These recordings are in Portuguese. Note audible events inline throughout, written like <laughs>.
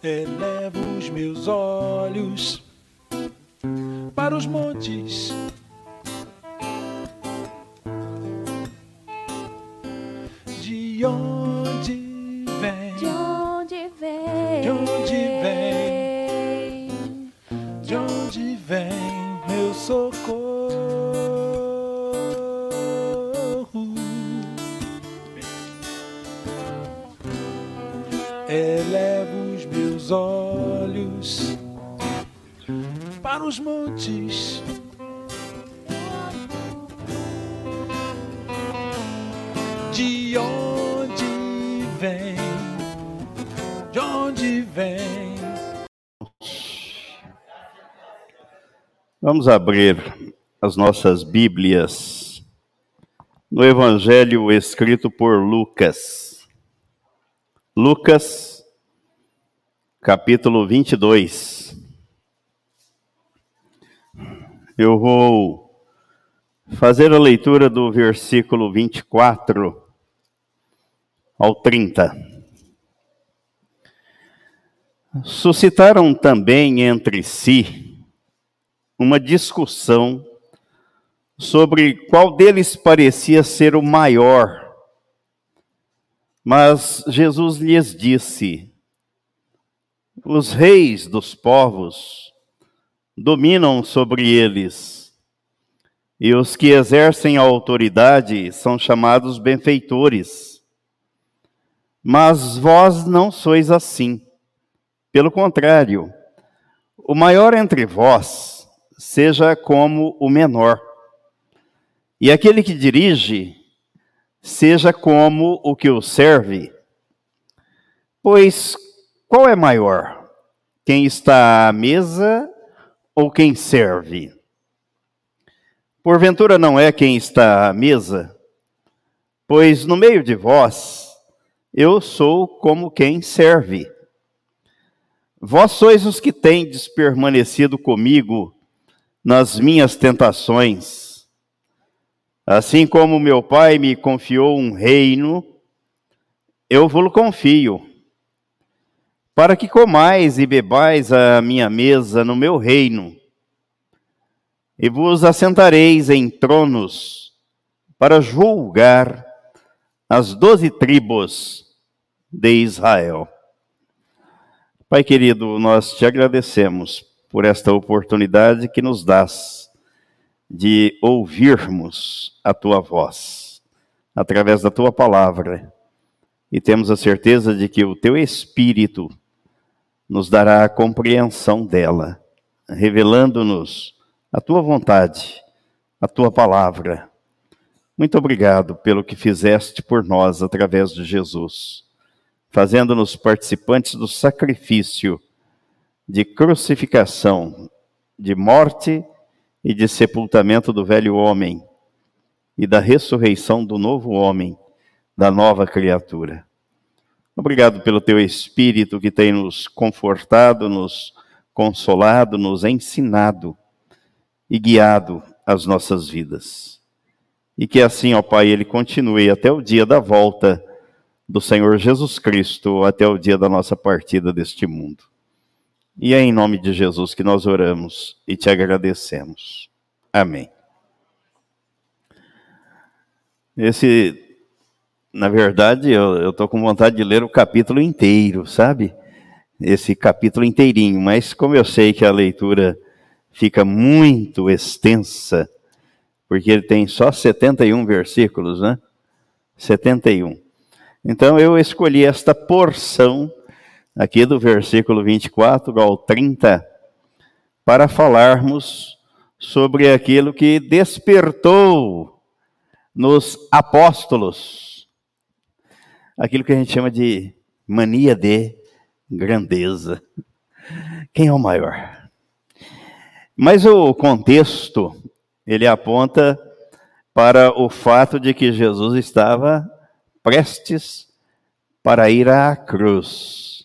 Elevo os meus olhos para os montes. Vamos abrir as nossas Bíblias no Evangelho escrito por Lucas. Lucas, capítulo 22. Eu vou fazer a leitura do versículo 24 ao 30. Suscitaram também entre si uma discussão sobre qual deles parecia ser o maior. Mas Jesus lhes disse: Os reis dos povos dominam sobre eles, e os que exercem a autoridade são chamados benfeitores. Mas vós não sois assim. Pelo contrário, o maior entre vós seja como o menor, e aquele que dirige seja como o que o serve. Pois qual é maior? Quem está à mesa ou quem serve? Porventura não é quem está à mesa? Pois no meio de vós eu sou como quem serve. Vós sois os que tendes permanecido comigo nas minhas tentações. Assim como meu pai me confiou um reino, eu vos confio, para que comais e bebais a minha mesa no meu reino, e vos assentareis em tronos para julgar as doze tribos de Israel. Pai querido, nós te agradecemos por esta oportunidade que nos dás de ouvirmos a tua voz através da tua palavra. E temos a certeza de que o teu espírito nos dará a compreensão dela, revelando-nos a tua vontade, a tua palavra. Muito obrigado pelo que fizeste por nós através de Jesus, fazendo-nos participantes do sacrifício de crucificação, de morte e de sepultamento do velho homem e da ressurreição do novo homem, da nova criatura. Obrigado pelo teu espírito que tem nos confortado, nos consolado, nos ensinado e guiado as nossas vidas. E que assim, ó Pai, ele continue até o dia da volta do Senhor Jesus Cristo, até o dia da nossa partida deste mundo. E é em nome de Jesus que nós oramos e te agradecemos. Amém. Esse, na verdade, eu estou com vontade de ler o capítulo inteiro, sabe? Esse capítulo inteirinho, mas como eu sei que a leitura fica muito extensa, porque ele tem só 71 versículos, né? 71. Então eu escolhi esta porção aqui do versículo 24 ao 30 para falarmos sobre aquilo que despertou nos apóstolos, aquilo que a gente chama de mania de grandeza. Quem é o maior? Mas o contexto, ele aponta para o fato de que Jesus estava prestes para ir à cruz.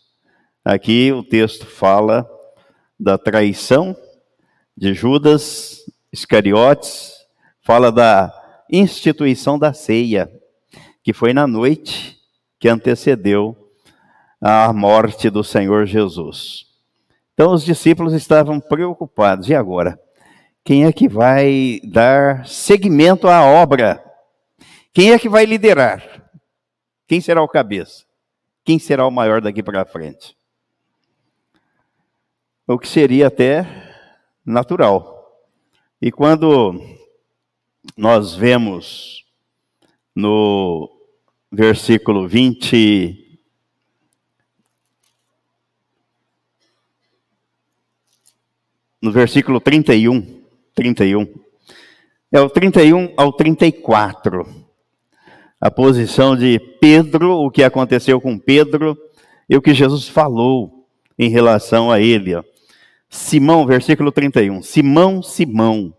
Aqui o texto fala da traição de Judas Iscariotes, fala da instituição da ceia, que foi na noite que antecedeu à morte do Senhor Jesus. Então os discípulos estavam preocupados. E agora? Quem é que vai dar seguimento à obra? Quem é que vai liderar? Quem será o cabeça? Quem será o maior daqui para frente? O que seria até natural. E quando nós vemos no versículo 20 no versículo 31, 31. É o 31 ao 34. A posição de Pedro, o que aconteceu com Pedro e o que Jesus falou em relação a ele. Ó. Simão, versículo 31. Simão, Simão,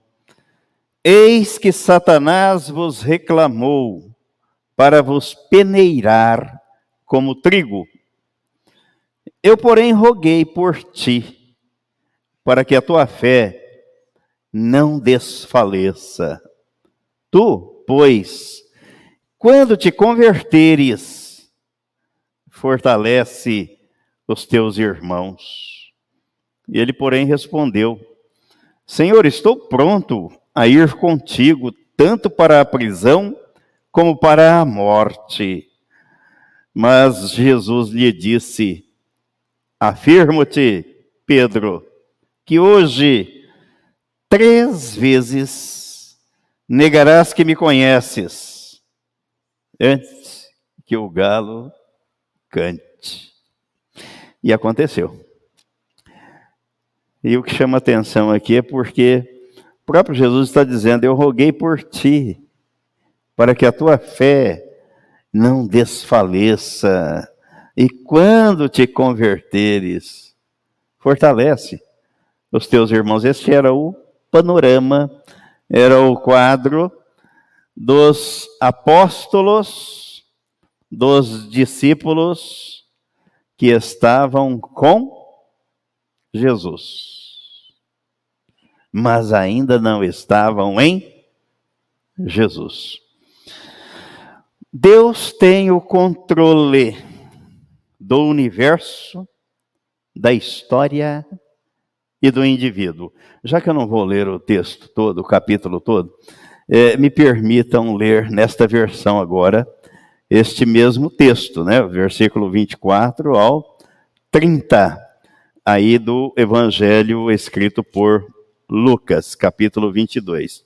eis que Satanás vos reclamou para vos peneirar como trigo. Eu, porém, roguei por ti, para que a tua fé não desfaleça. Tu, pois, quando te converteres, fortalece os teus irmãos. Ele, porém, respondeu: Senhor, estou pronto a ir contigo, tanto para a prisão como para a morte. Mas Jesus lhe disse: Afirmo-te, Pedro, que hoje três vezes negarás que me conheces, antes que o galo cante. E aconteceu. E o que chama atenção aqui é porque o próprio Jesus está dizendo: Eu roguei por ti, para que a tua fé não desfaleça, e quando te converteres, fortalece os teus irmãos. Este era o panorama era o quadro dos apóstolos, dos discípulos que estavam com Jesus, mas ainda não estavam em Jesus. Deus tem o controle do universo, da história e do indivíduo. Já que eu não vou ler o texto todo, o capítulo todo, é, me permitam ler nesta versão agora este mesmo texto, né? Versículo 24 ao 30, aí do Evangelho escrito por Lucas, capítulo 22,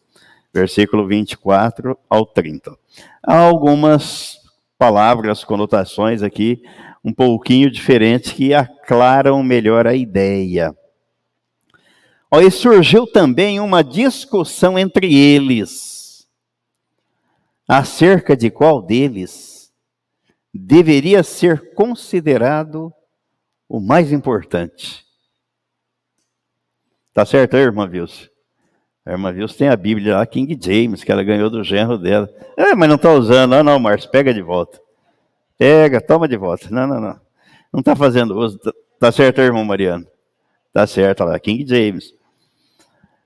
versículo 24 ao 30. Há algumas palavras, conotações aqui um pouquinho diferentes que aclaram melhor a ideia. Aí surgiu também uma discussão entre eles acerca de qual deles deveria ser considerado o mais importante. Tá certo aí, irmã Vilso? A irmã Vilso tem a Bíblia lá, King James, que ela ganhou do genro dela. É, mas não está usando. Ah, não, Márcio, pega de volta. Pega, toma de volta. Não, não, não. Não está fazendo uso. Tá certo, irmão Mariano? Tá certo, lá, King James.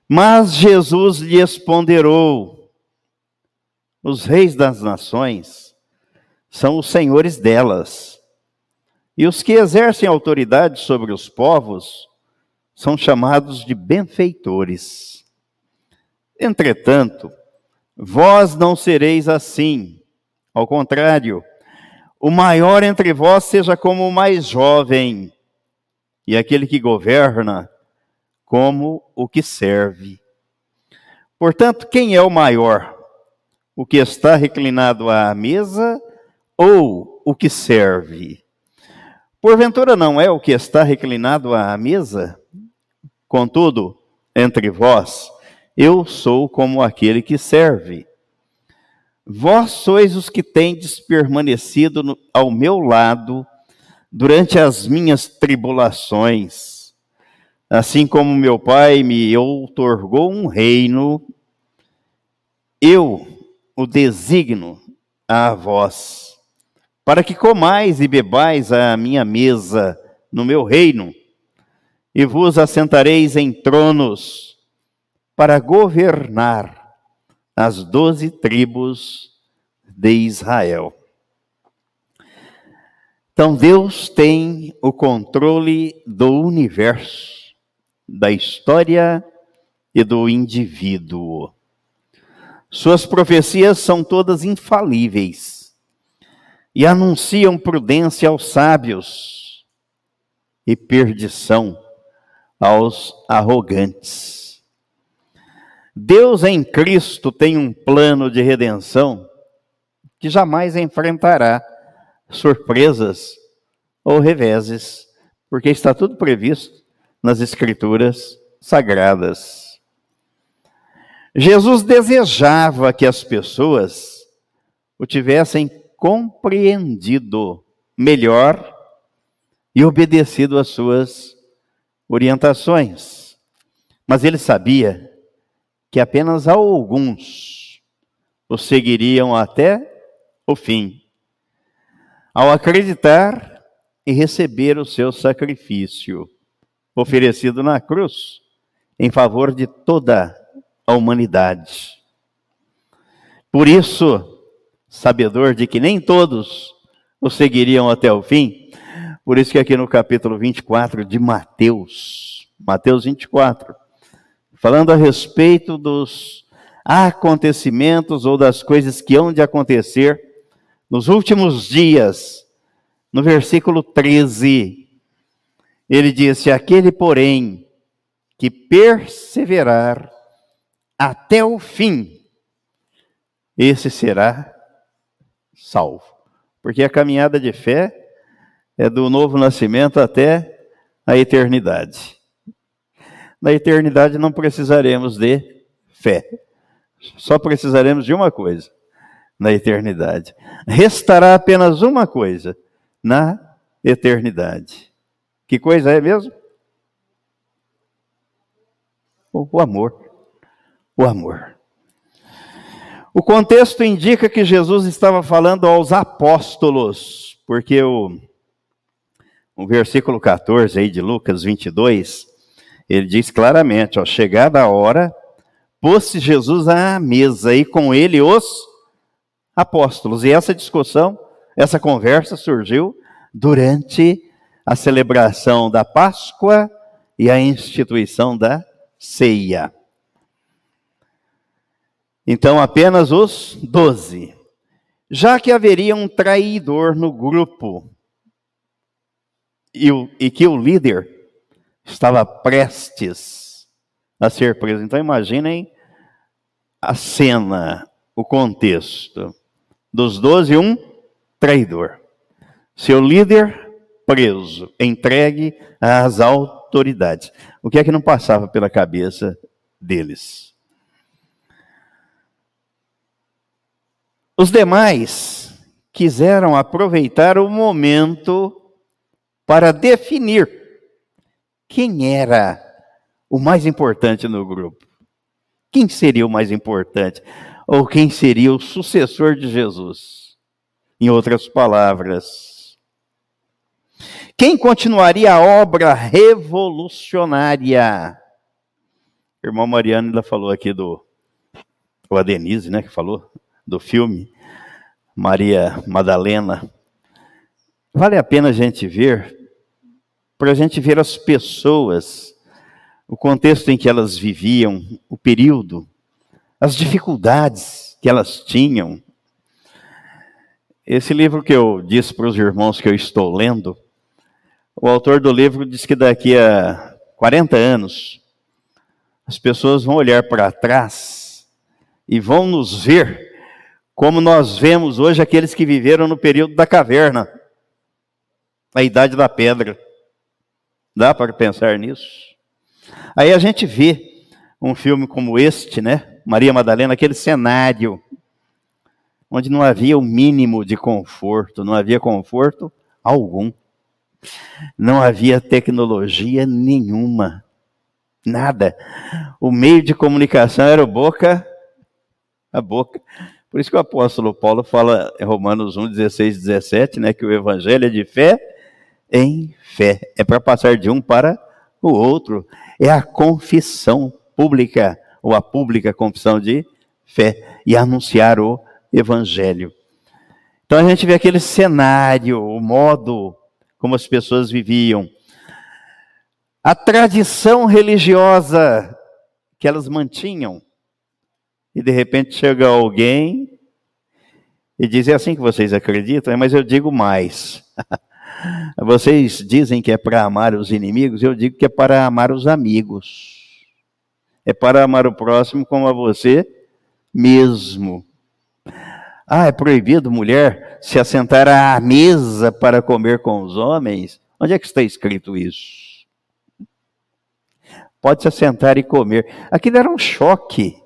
Mas Jesus lhes ponderou: os reis das nações são os senhores delas, e os que exercem autoridade sobre os povos são chamados de benfeitores. Entretanto, vós não sereis assim. Ao contrário, o maior entre vós seja como o mais jovem, e aquele que governa como o que serve. Portanto, quem é o maior? O que está reclinado à mesa ou o que serve? Porventura não é o que está reclinado à mesa? Contudo, entre vós, eu sou como aquele que serve. Vós sois os que tendes permanecido no, ao meu lado durante as minhas tribulações Assim como meu pai me outorgou um reino, eu o designo a vós, para que comais e bebais a minha mesa no meu reino, e vos assentareis em tronos para governar as doze tribos de Israel. Então Deus tem o controle do universo, da história e do indivíduo. Suas profecias são todas infalíveis e anunciam prudência aos sábios e perdição aos arrogantes. Deus em Cristo tem um plano de redenção que jamais enfrentará surpresas ou reveses, porque está tudo previsto nas Escrituras sagradas. Jesus desejava que as pessoas o tivessem compreendido melhor e obedecido às suas orientações. Mas ele sabia que apenas alguns o seguiriam até o fim ao acreditar e receber o seu sacrifício oferecido na cruz em favor de toda a humanidade. Por isso, sabedor de que nem todos o seguiriam até o fim, por isso que aqui no capítulo 24 de Mateus, Mateus 24, falando a respeito dos acontecimentos ou das coisas que hão de acontecer nos últimos dias, no versículo 13, ele disse: Aquele, porém, que perseverar até o fim, esse será salvo. Porque a caminhada de fé é do novo nascimento até a eternidade. Na eternidade não precisaremos de fé, só precisaremos de uma coisa: na eternidade. Restará apenas uma coisa na eternidade. Que coisa é mesmo? O amor. O amor. O contexto indica que Jesus estava falando aos apóstolos, porque o, o versículo 14 aí de Lucas 22, ele diz claramente, ó, chegada a hora, pôs-se Jesus à mesa e com ele os apóstolos. E essa discussão, essa conversa surgiu durante a celebração da Páscoa e a instituição da ceia. Então, apenas os doze. Já que haveria um traidor no grupo e, o, e que o líder estava prestes a ser preso. Então, imaginem a cena, o contexto dos doze, um traidor. Seu líder preso, entregue às autoridades. O que é que não passava pela cabeça deles? Os demais quiseram aproveitar o momento para definir quem era o mais importante no grupo. Quem seria o mais importante? ou quem seria o sucessor de Jesus. Em outras palavras, quem continuaria a obra revolucionária? Irmão Mariano ainda falou aqui do, o a Denise, né, que falou do filme Maria Madalena. Vale a pena a gente ver, para a gente ver as pessoas, o contexto em que elas viviam, o período, as dificuldades que elas tinham. Esse livro que eu disse para os irmãos que eu estou lendo, o autor do livro diz que daqui a 40 anos as pessoas vão olhar para trás e vão nos ver como nós vemos hoje aqueles que viveram no período da caverna, a idade da pedra. Dá para pensar nisso? Aí a gente vê um filme como este, né? Maria Madalena, aquele cenário onde não havia o mínimo de conforto, não havia conforto algum. Não havia tecnologia nenhuma. Nada. O meio de comunicação era o boca a boca. Por isso que o apóstolo Paulo fala em Romanos 1, 16, 17, né, que o evangelho é de fé em fé. É para passar de um para o outro. É a confissão pública ou a pública confissão de fé e anunciar o evangelho. Então a gente vê aquele cenário, o modo como as pessoas viviam, a tradição religiosa que elas mantinham. E de repente chega alguém e diz: É assim que vocês acreditam? Mas eu digo mais. <laughs> Vocês dizem que é para amar os inimigos, eu digo que é para amar os amigos. É para amar o próximo como a você mesmo. Ah, é proibido mulher se assentar à mesa para comer com os homens? Onde é que está escrito isso? Pode se assentar e comer. Aquilo era um choque.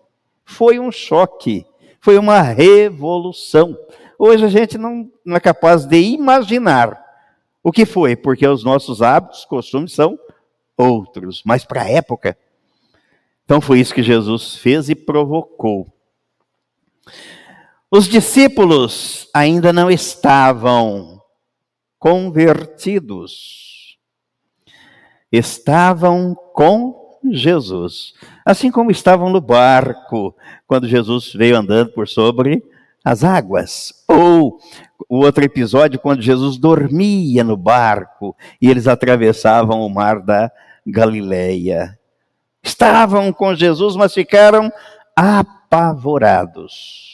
Foi um choque. Foi uma revolução. Hoje a gente não, não é capaz de imaginar o que foi, porque os nossos hábitos, costumes são outros. Mas para a época, então foi isso que Jesus fez e provocou. Os discípulos ainda não estavam convertidos. Estavam com Jesus. Assim como estavam no barco, quando Jesus veio andando por sobre as águas. Ou o outro episódio, quando Jesus dormia no barco e eles atravessavam o mar da Galileia. Estavam com Jesus, mas ficaram apavorados.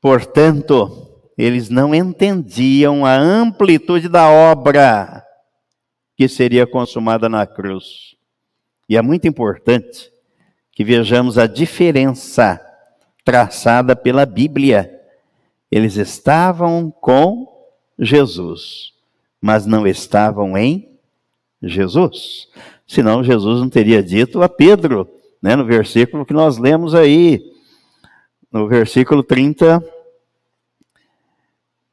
Portanto, eles não entendiam a amplitude da obra que seria consumada na cruz. E é muito importante que vejamos a diferença traçada pela Bíblia. Eles estavam com Jesus, mas não estavam em Jesus. Senão Jesus não teria dito a Pedro, né, no versículo que nós lemos aí, no versículo 30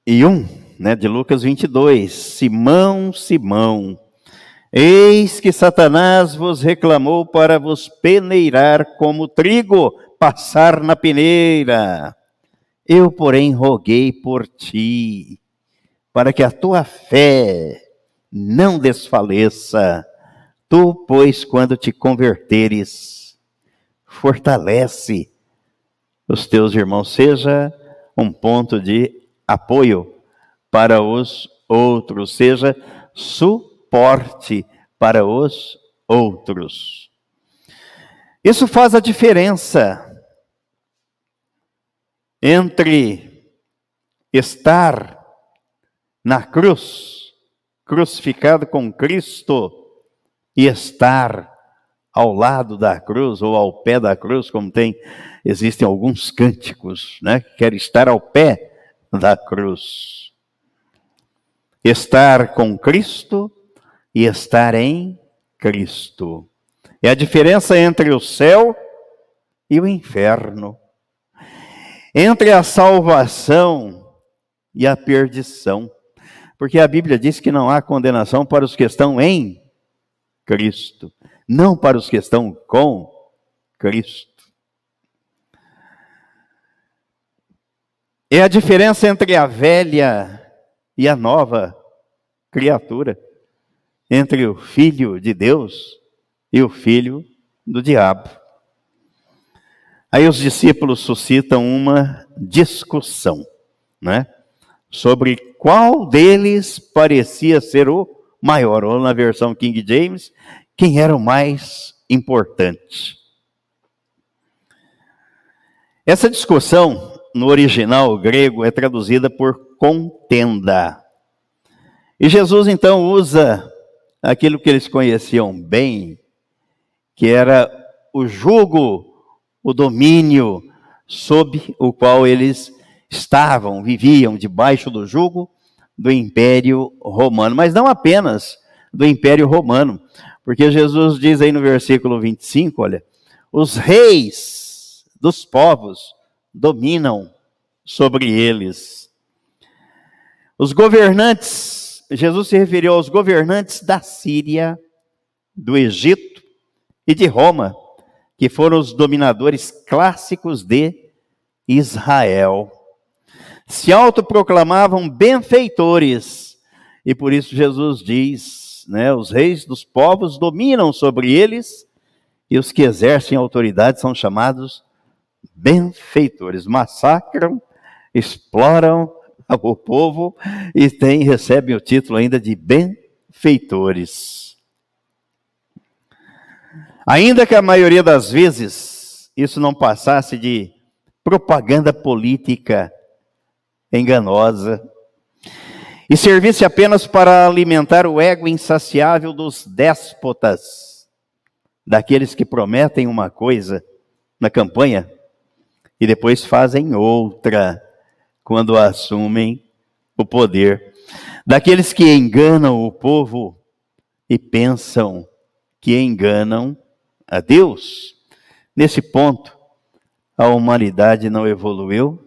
e 1, né, de Lucas 22. Simão, Simão, eis que Satanás vos reclamou para vos peneirar como trigo passar na peneira. Eu, porém, roguei por ti, para que a tua fé não desfaleça. Tu, pois, quando te converteres, fortalece os teus irmãos, seja um ponto de apoio para os outros, seja suporte para os outros. Isso faz a diferença entre estar na cruz, crucificado com Cristo, e estar ao lado da cruz ou ao pé da cruz, como tem, existem alguns cânticos, né? Que quer estar ao pé da cruz. Estar com Cristo e estar em Cristo. É a diferença entre o céu e o inferno. Entre a salvação e a perdição. Porque a Bíblia diz que não há condenação para os que estão em Cristo, não para os que estão com Cristo. É a diferença entre a velha e a nova criatura, entre o filho de Deus e o filho do diabo. Aí os discípulos suscitam uma discussão, né? Sobre qual deles parecia ser o maior, ou na versão King James, quem era o mais importante. Essa discussão no original grego é traduzida por contenda. E Jesus então usa aquilo que eles conheciam bem, que era o jugo, o domínio sob o qual eles estavam, viviam debaixo do jugo do Império Romano, mas não apenas do Império Romano, porque Jesus diz aí no versículo 25, olha, os reis dos povos dominam sobre eles. Os governantes, Jesus se referiu aos governantes da Síria, do Egito e de Roma, que foram os dominadores clássicos de Israel. Se autoproclamavam benfeitores, e por isso Jesus diz, né, os reis dos povos dominam sobre eles, e os que exercem autoridade são chamados benfeitores. Massacram, exploram <laughs> o povo e tem, recebem o título ainda de benfeitores. Ainda que a maioria das vezes isso não passasse de propaganda política enganosa e servisse apenas para alimentar o ego insaciável dos déspotas, daqueles que prometem uma coisa na campanha e depois fazem outra quando assumem o poder, daqueles que enganam o povo e pensam que enganam a Deus. Nesse ponto, a humanidade não evoluiu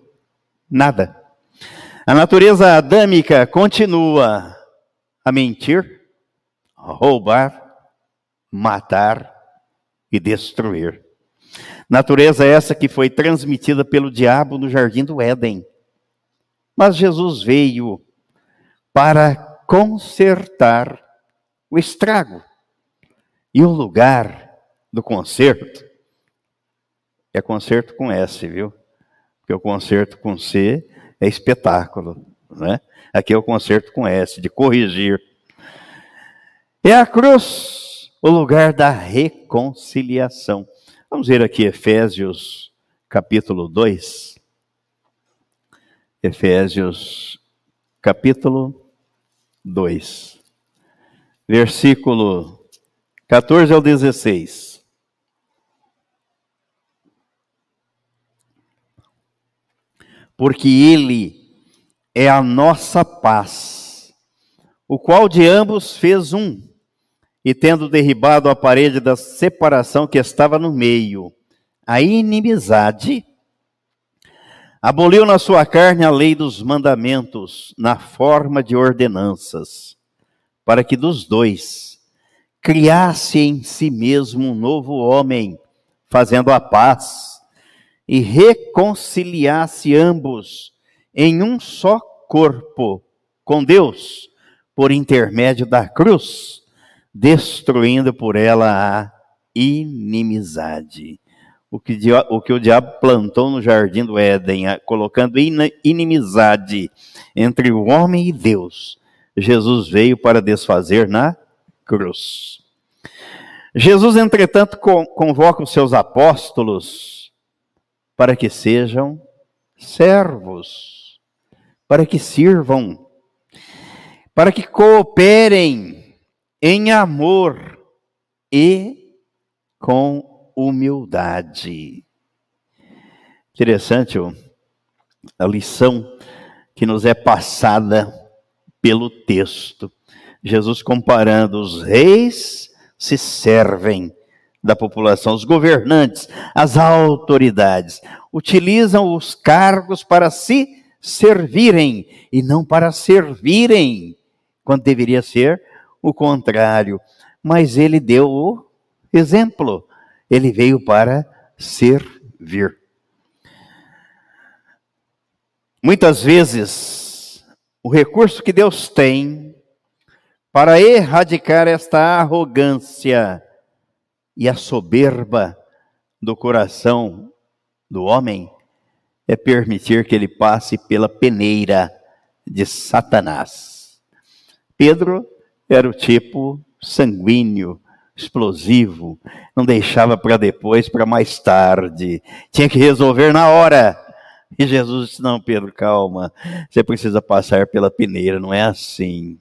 nada. A natureza adâmica continua a mentir, roubar, matar e destruir. Natureza essa que foi transmitida pelo diabo no jardim do Éden. Mas Jesus veio para consertar o estrago. E o lugar do conserto é conserto com S, viu? Porque o conserto com C é espetáculo, né? Aqui é o conserto com S, de corrigir. É a cruz, o lugar da reconciliação. Vamos ver aqui Efésios capítulo 2. Efésios capítulo 2. Versículo 14 ao 16. Porque Ele é a nossa paz, o qual de ambos fez um e tendo derribado a parede da separação que estava no meio, a inimizade, aboliu na sua carne a lei dos mandamentos, na forma de ordenanças, para que dos dois criasse em si mesmo um novo homem, fazendo a paz, e reconciliasse ambos em um só corpo com Deus, por intermédio da cruz destruindo por ela a inimizade. O que, o que o diabo plantou no jardim do Éden, colocando inimizade entre o homem e Deus, Jesus veio para desfazer na cruz. Jesus, entretanto, convoca os seus apóstolos para que sejam servos, para que sirvam, para que cooperem em amor e com humildade. Interessante a lição que nos é passada pelo texto. Jesus comparando os reis se servem da população, os governantes, as autoridades, utilizam os cargos para se servirem e não para servirem, quando deveria ser o contrário, mas ele deu o exemplo. Ele veio para servir. Muitas vezes, o recurso que Deus tem para erradicar esta arrogância e a soberba do coração do homem é permitir que ele passe pela peneira de Satanás. Pedro era o tipo sanguíneo, explosivo, não deixava para depois, para mais tarde, tinha que resolver na hora. E Jesus disse: Não, Pedro, calma, você precisa passar pela peneira, não é assim.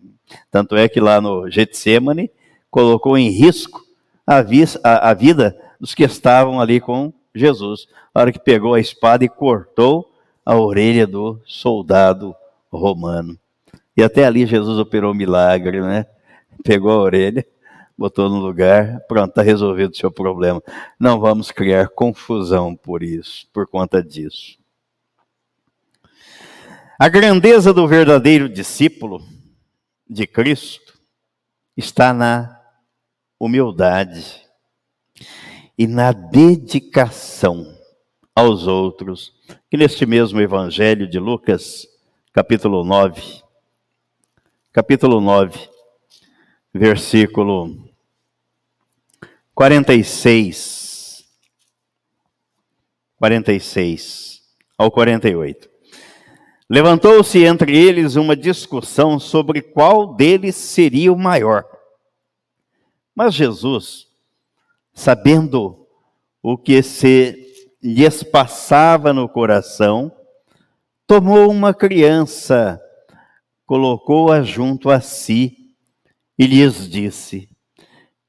Tanto é que lá no Getsemane colocou em risco a, a, a vida dos que estavam ali com Jesus. Na hora que pegou a espada e cortou a orelha do soldado romano. E até ali Jesus operou um milagre, né? pegou a orelha, botou no lugar, pronto, está resolvido o seu problema. Não vamos criar confusão por isso, por conta disso. A grandeza do verdadeiro discípulo de Cristo está na humildade e na dedicação aos outros. E neste mesmo evangelho de Lucas, capítulo 9, capítulo 9, versículo 46. 46 ao 48. Levantou-se entre eles uma discussão sobre qual deles seria o maior. Mas Jesus, sabendo o que se lhes passava no coração, tomou uma criança, colocou-a junto a si e lhes disse: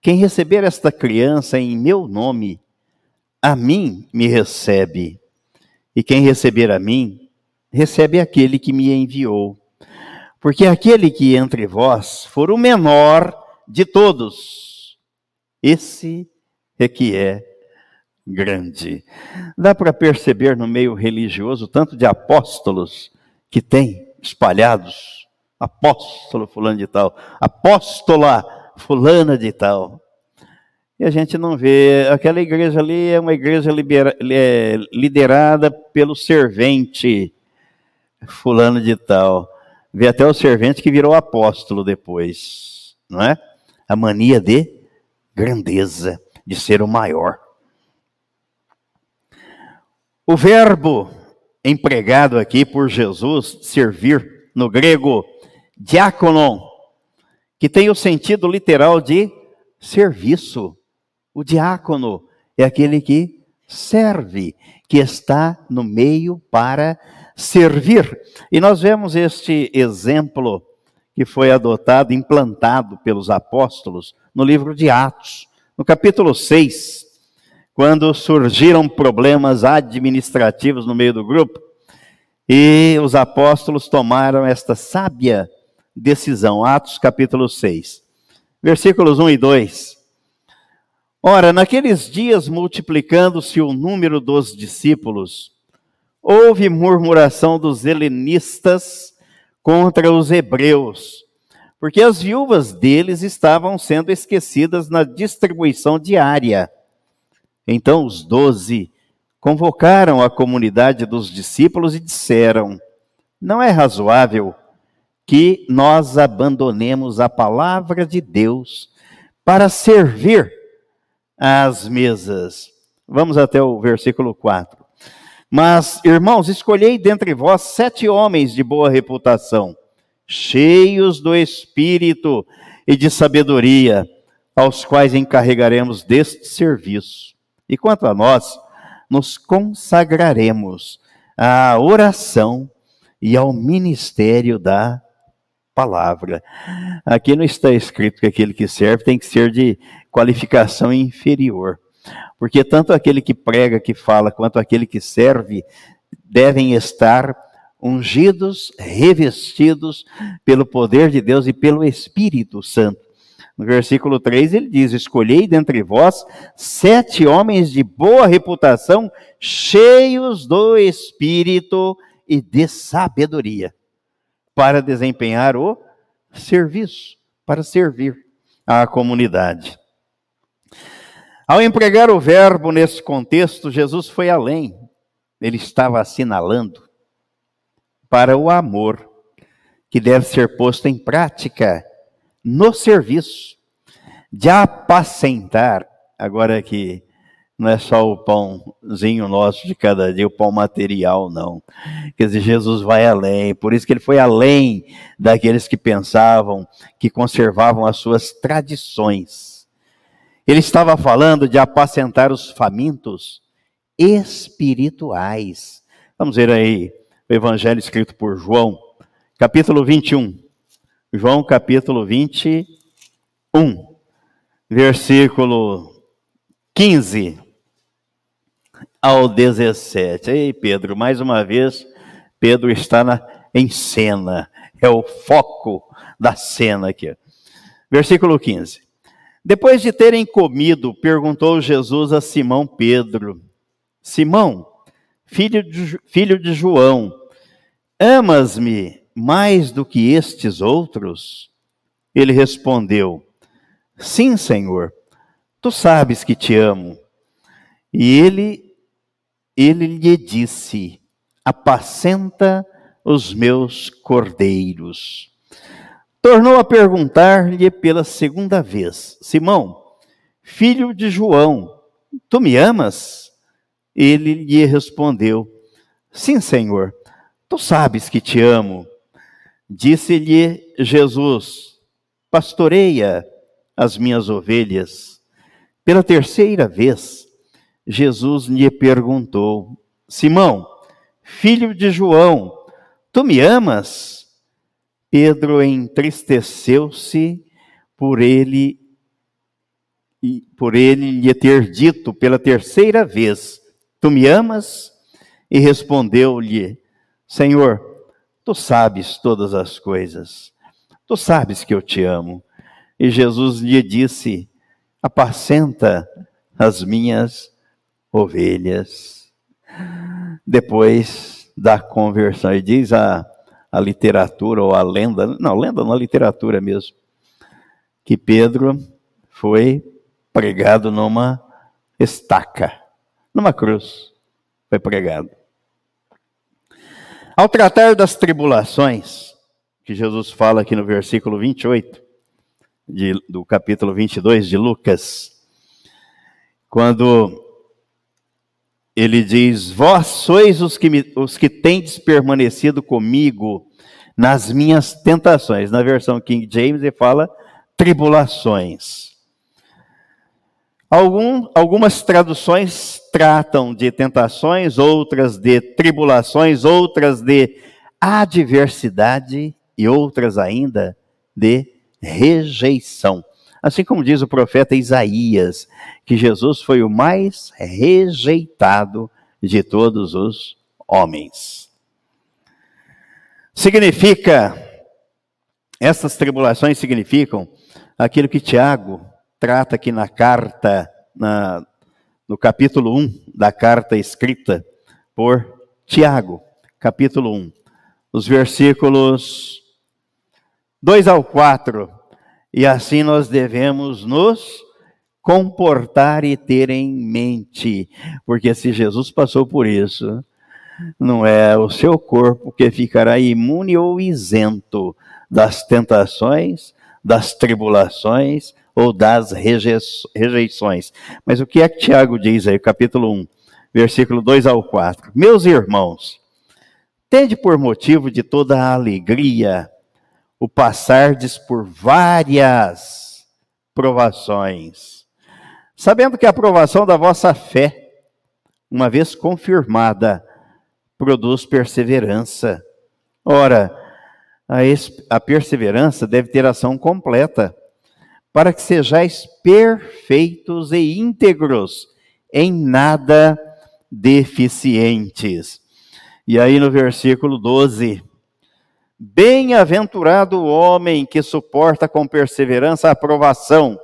Quem receber esta criança em meu nome, a mim me recebe, e quem receber a mim, recebe aquele que me enviou. Porque aquele que entre vós for o menor de todos, esse é que é grande. Dá para perceber no meio religioso tanto de apóstolos que tem espalhados, apóstolo fulano de tal, apóstola fulana de tal. E a gente não vê, aquela igreja ali é uma igreja libera, é, liderada pelo servente fulano de tal. Vê até o servente que virou apóstolo depois, não é? A mania de grandeza, de ser o maior. O verbo empregado aqui por Jesus, servir, no grego, diáconon, que tem o sentido literal de serviço. O diácono é aquele que serve, que está no meio para servir. E nós vemos este exemplo que foi adotado, implantado pelos apóstolos no livro de Atos, no capítulo 6, quando surgiram problemas administrativos no meio do grupo, e os apóstolos tomaram esta sábia decisão. Atos capítulo 6, versículos 1 e 2. Ora, naqueles dias, multiplicando-se o número dos discípulos, houve murmuração dos helenistas contra os hebreus, porque as viúvas deles estavam sendo esquecidas na distribuição diária. Então os doze convocaram a comunidade dos discípulos e disseram: Não é razoável que nós abandonemos a palavra de Deus para servir às mesas. Vamos até o versículo 4. Mas, irmãos, escolhei dentre vós sete homens de boa reputação, cheios do espírito e de sabedoria, aos quais encarregaremos deste serviço. E quanto a nós, nos consagraremos à oração e ao ministério da palavra. Aqui não está escrito que aquele que serve tem que ser de qualificação inferior. Porque tanto aquele que prega, que fala, quanto aquele que serve devem estar ungidos, revestidos pelo poder de Deus e pelo Espírito Santo. No versículo 3 ele diz: Escolhei dentre vós sete homens de boa reputação, cheios do Espírito e de sabedoria, para desempenhar o serviço, para servir à comunidade. Ao empregar o verbo nesse contexto, Jesus foi além. Ele estava assinalando para o amor que deve ser posto em prática no serviço de apacentar. Agora que não é só o pãozinho nosso de cada dia, o pão material, não. Quer dizer, Jesus vai além. Por isso que ele foi além daqueles que pensavam que conservavam as suas tradições ele estava falando de apacentar os famintos espirituais. Vamos ver aí o evangelho escrito por João, capítulo 21. João, capítulo 21, versículo 15 ao 17. Ei, Pedro, mais uma vez, Pedro está na, em cena, é o foco da cena aqui. Versículo 15. Depois de terem comido, perguntou Jesus a Simão Pedro: Simão, filho de, filho de João, amas-me mais do que estes outros? Ele respondeu: Sim, Senhor, tu sabes que te amo. E ele, ele lhe disse: Apacenta os meus cordeiros tornou a perguntar-lhe pela segunda vez: Simão, filho de João, tu me amas? Ele lhe respondeu: Sim, Senhor, tu sabes que te amo. Disse-lhe Jesus: Pastoreia as minhas ovelhas. Pela terceira vez, Jesus lhe perguntou: Simão, filho de João, tu me amas? Pedro entristeceu-se por ele por ele lhe ter dito pela terceira vez: Tu me amas? E respondeu-lhe: Senhor, tu sabes todas as coisas. Tu sabes que eu te amo. E Jesus lhe disse: Apacenta as minhas ovelhas. Depois da conversão, e diz a, a literatura ou a lenda, não, lenda na literatura mesmo, que Pedro foi pregado numa estaca, numa cruz. Foi pregado. Ao tratar das tribulações, que Jesus fala aqui no versículo 28, de, do capítulo 22 de Lucas, quando ele diz: Vós sois os que, me, os que tendes permanecido comigo nas minhas tentações. Na versão King James ele fala tribulações. Algum, algumas traduções tratam de tentações, outras de tribulações, outras de adversidade e outras ainda de rejeição. Assim como diz o profeta Isaías, que Jesus foi o mais rejeitado de todos os homens. Significa, essas tribulações significam aquilo que Tiago trata aqui na carta, na, no capítulo 1 da carta escrita por Tiago, capítulo 1, os versículos 2 ao 4. E assim nós devemos nos comportar e ter em mente, porque se Jesus passou por isso, não é o seu corpo que ficará imune ou isento das tentações, das tribulações, ou das rejeições. Mas o que é que Tiago diz aí, capítulo 1, versículo 2 ao 4? Meus irmãos, tende por motivo de toda a alegria o passardes por várias provações, sabendo que a aprovação da vossa fé, uma vez confirmada, produz perseverança. Ora, a, a perseverança deve ter ação completa para que sejais perfeitos e íntegros, em nada deficientes. E aí no versículo 12: Bem-aventurado o homem que suporta com perseverança a aprovação,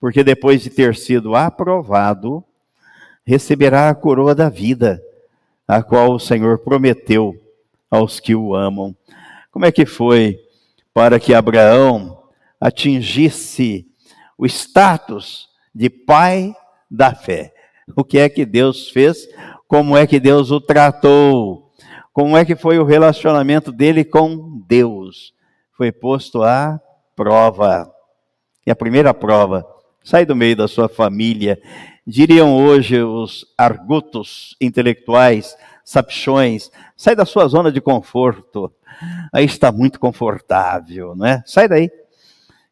porque depois de ter sido aprovado, receberá a coroa da vida, a qual o Senhor prometeu aos que o amam. Como é que foi para que Abraão atingisse o status de pai da fé. O que é que Deus fez? Como é que Deus o tratou? Como é que foi o relacionamento dele com Deus? Foi posto à prova. E a primeira prova, sai do meio da sua família. Diriam hoje os argutos intelectuais, sapichões, sai da sua zona de conforto. Aí está muito confortável, não é? Sai daí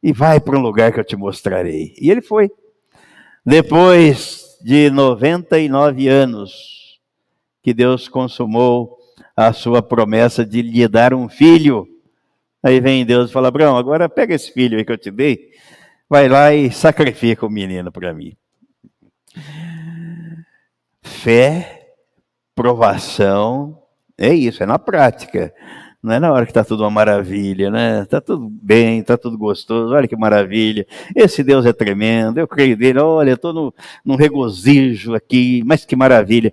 e vai para um lugar que eu te mostrarei. E ele foi. Depois de 99 anos, que Deus consumou a sua promessa de lhe dar um filho. Aí vem Deus e fala: Abraão, agora pega esse filho aí que eu te dei, vai lá e sacrifica o menino para mim. Fé, provação, é isso, é na prática. Não é na hora que está tudo uma maravilha, né? Está tudo bem, está tudo gostoso, olha que maravilha. Esse Deus é tremendo, eu creio nele, olha, estou num regozijo aqui, mas que maravilha.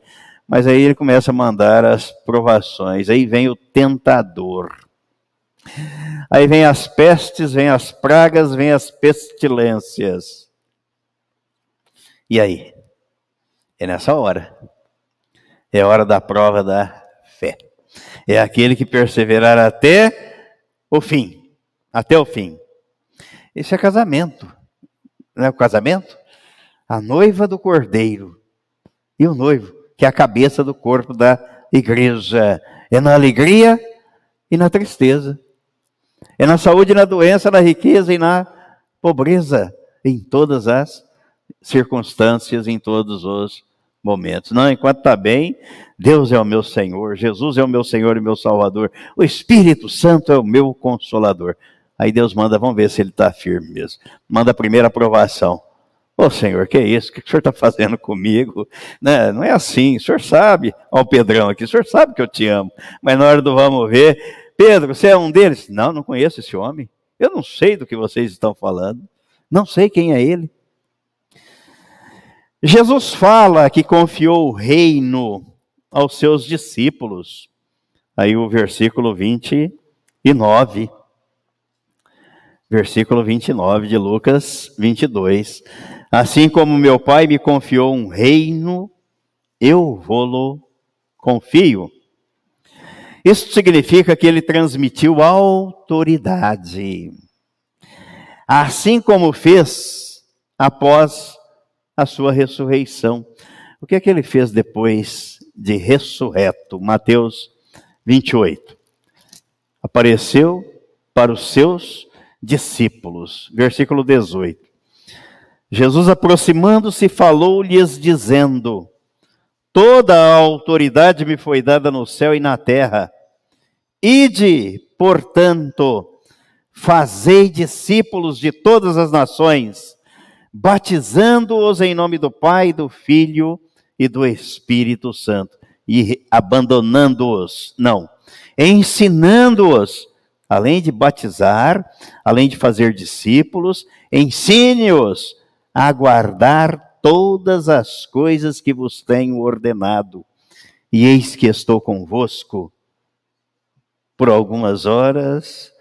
Mas aí ele começa a mandar as provações, aí vem o tentador. Aí vem as pestes, vem as pragas, vem as pestilências. E aí? É nessa hora. É hora da prova da fé é aquele que perseverar até o fim. Até o fim. Esse é casamento. Não é o casamento? A noiva do cordeiro e o noivo. Que é a cabeça do corpo da igreja. É na alegria e na tristeza. É na saúde e na doença, na riqueza e na pobreza, em todas as circunstâncias, em todos os momentos. Não, enquanto está bem, Deus é o meu Senhor, Jesus é o meu Senhor e meu Salvador, o Espírito Santo é o meu consolador. Aí Deus manda, vamos ver se ele está firme mesmo. Manda a primeira aprovação. Ô oh, Senhor, que é isso? O que o Senhor está fazendo comigo? Não, né, não é assim, o Senhor sabe, ó o Pedrão aqui, o Senhor sabe que eu te amo. Mas na hora do vamos ver, Pedro, você é um deles? Não, não conheço esse homem. Eu não sei do que vocês estão falando. Não sei quem é ele. Jesus fala que confiou o reino aos seus discípulos. Aí o versículo 29. Versículo 29 de Lucas 22. Assim como meu pai me confiou um reino, eu vou-lo confio. Isso significa que ele transmitiu autoridade. Assim como fez após a sua ressurreição. O que é que ele fez depois de ressurreto? Mateus 28. Apareceu para os seus discípulos. Versículo 18. Jesus, aproximando-se, falou-lhes, dizendo: Toda a autoridade me foi dada no céu e na terra. Ide, portanto, fazei discípulos de todas as nações batizando-os em nome do Pai, do Filho e do Espírito Santo, e abandonando-os, não, ensinando-os, além de batizar, além de fazer discípulos, ensine-os a guardar todas as coisas que vos tenho ordenado. E eis que estou convosco por algumas horas,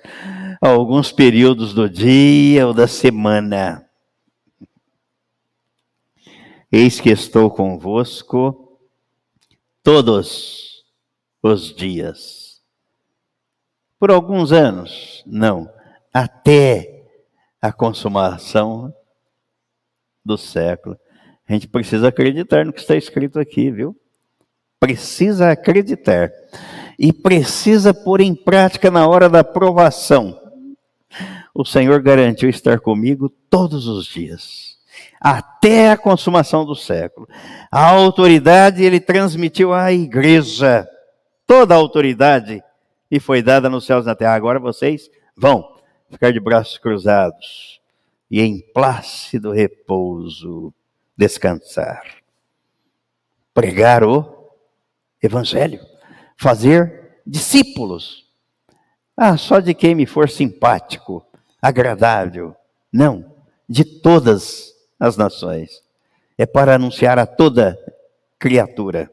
alguns períodos do dia ou da semana Eis que estou convosco todos os dias. Por alguns anos, não, até a consumação do século. A gente precisa acreditar no que está escrito aqui, viu? Precisa acreditar. E precisa pôr em prática na hora da provação. O Senhor garantiu estar comigo todos os dias até a consumação do século. A autoridade ele transmitiu à igreja. Toda a autoridade e foi dada nos céus e na terra. Agora vocês vão ficar de braços cruzados e em plácido repouso descansar. Pregar o evangelho, fazer discípulos. Ah, só de quem me for simpático, agradável. Não, de todas as nações. É para anunciar a toda criatura.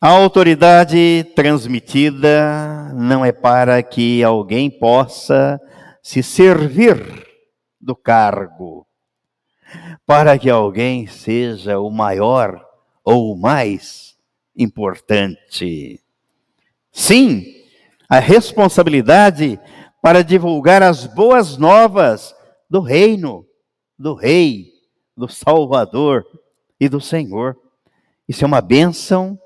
A autoridade transmitida não é para que alguém possa se servir do cargo, para que alguém seja o maior ou o mais importante. Sim, a responsabilidade para divulgar as boas novas do reino, do rei, do Salvador e do Senhor. Isso é uma bênção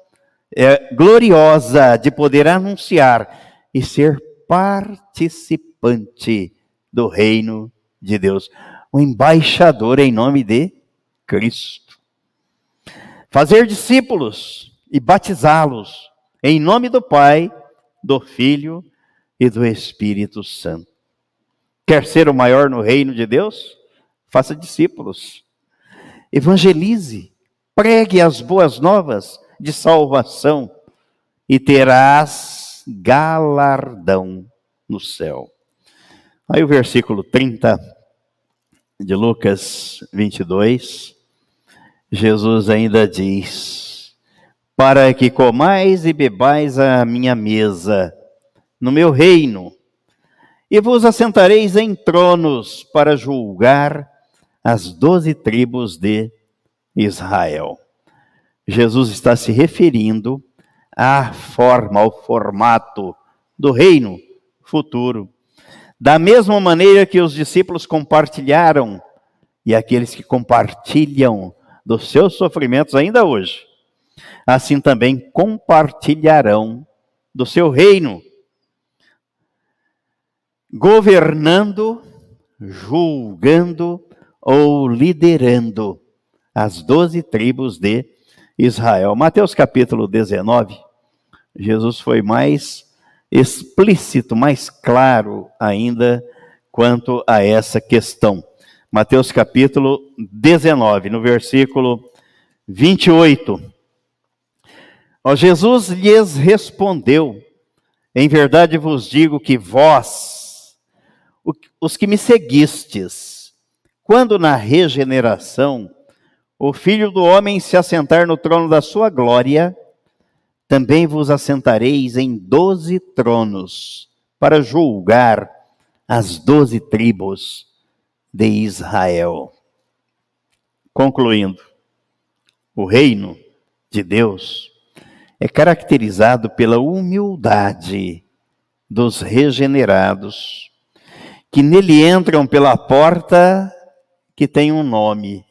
é, gloriosa de poder anunciar e ser participante do reino de Deus, o embaixador em nome de Cristo. Fazer discípulos e batizá-los em nome do Pai, do Filho e do Espírito Santo. Quer ser o maior no reino de Deus? Faça discípulos. Evangelize. Pregue as boas novas de salvação e terás galardão no céu. Aí o versículo 30 de Lucas 22, Jesus ainda diz: Para que comais e bebais a minha mesa no meu reino, e vos assentareis em tronos para julgar as doze tribos de Israel. Jesus está se referindo à forma, ao formato do reino futuro. Da mesma maneira que os discípulos compartilharam, e aqueles que compartilham dos seus sofrimentos ainda hoje, assim também compartilharão do seu reino, governando, julgando ou liderando as doze tribos de Israel. Mateus capítulo 19, Jesus foi mais explícito, mais claro ainda quanto a essa questão. Mateus capítulo 19, no versículo 28. Ó, Jesus lhes respondeu: Em verdade vos digo que vós, os que me seguistes, quando na regeneração o Filho do Homem se assentar no trono da sua glória, também vos assentareis em doze tronos para julgar as doze tribos de Israel. Concluindo, o reino de Deus é caracterizado pela humildade dos regenerados, que nele entram pela porta que tem um nome,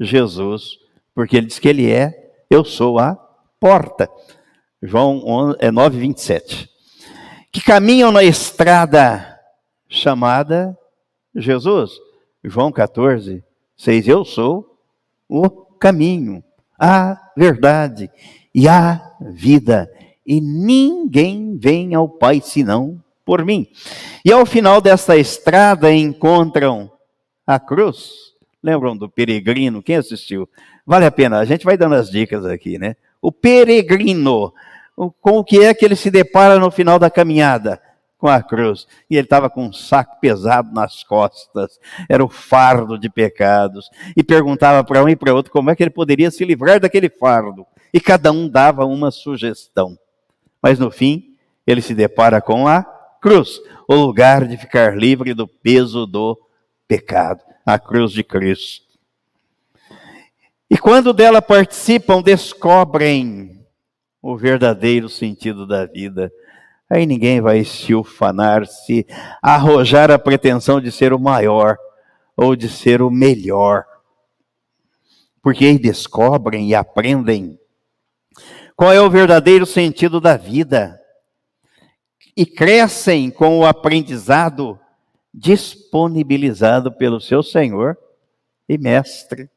Jesus, porque ele diz que ele é, eu sou a porta. João é 9, 27. Que caminham na estrada chamada Jesus. João 14, 6. Eu sou o caminho, a verdade e a vida. E ninguém vem ao Pai senão por mim. E ao final desta estrada encontram a cruz. Lembram do peregrino? Quem assistiu? Vale a pena, a gente vai dando as dicas aqui, né? O peregrino, com o que é que ele se depara no final da caminhada? Com a cruz. E ele estava com um saco pesado nas costas, era o fardo de pecados. E perguntava para um e para outro como é que ele poderia se livrar daquele fardo. E cada um dava uma sugestão. Mas no fim, ele se depara com a cruz o lugar de ficar livre do peso do pecado a cruz de Cristo. E quando dela participam, descobrem o verdadeiro sentido da vida. Aí ninguém vai se ufanar, se arrojar a pretensão de ser o maior ou de ser o melhor. Porque aí descobrem e aprendem qual é o verdadeiro sentido da vida e crescem com o aprendizado disponibilizado pelo seu Senhor e Mestre,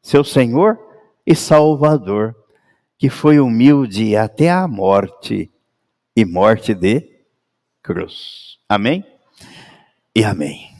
seu Senhor e Salvador, que foi humilde até a morte e morte de cruz. Amém? E amém.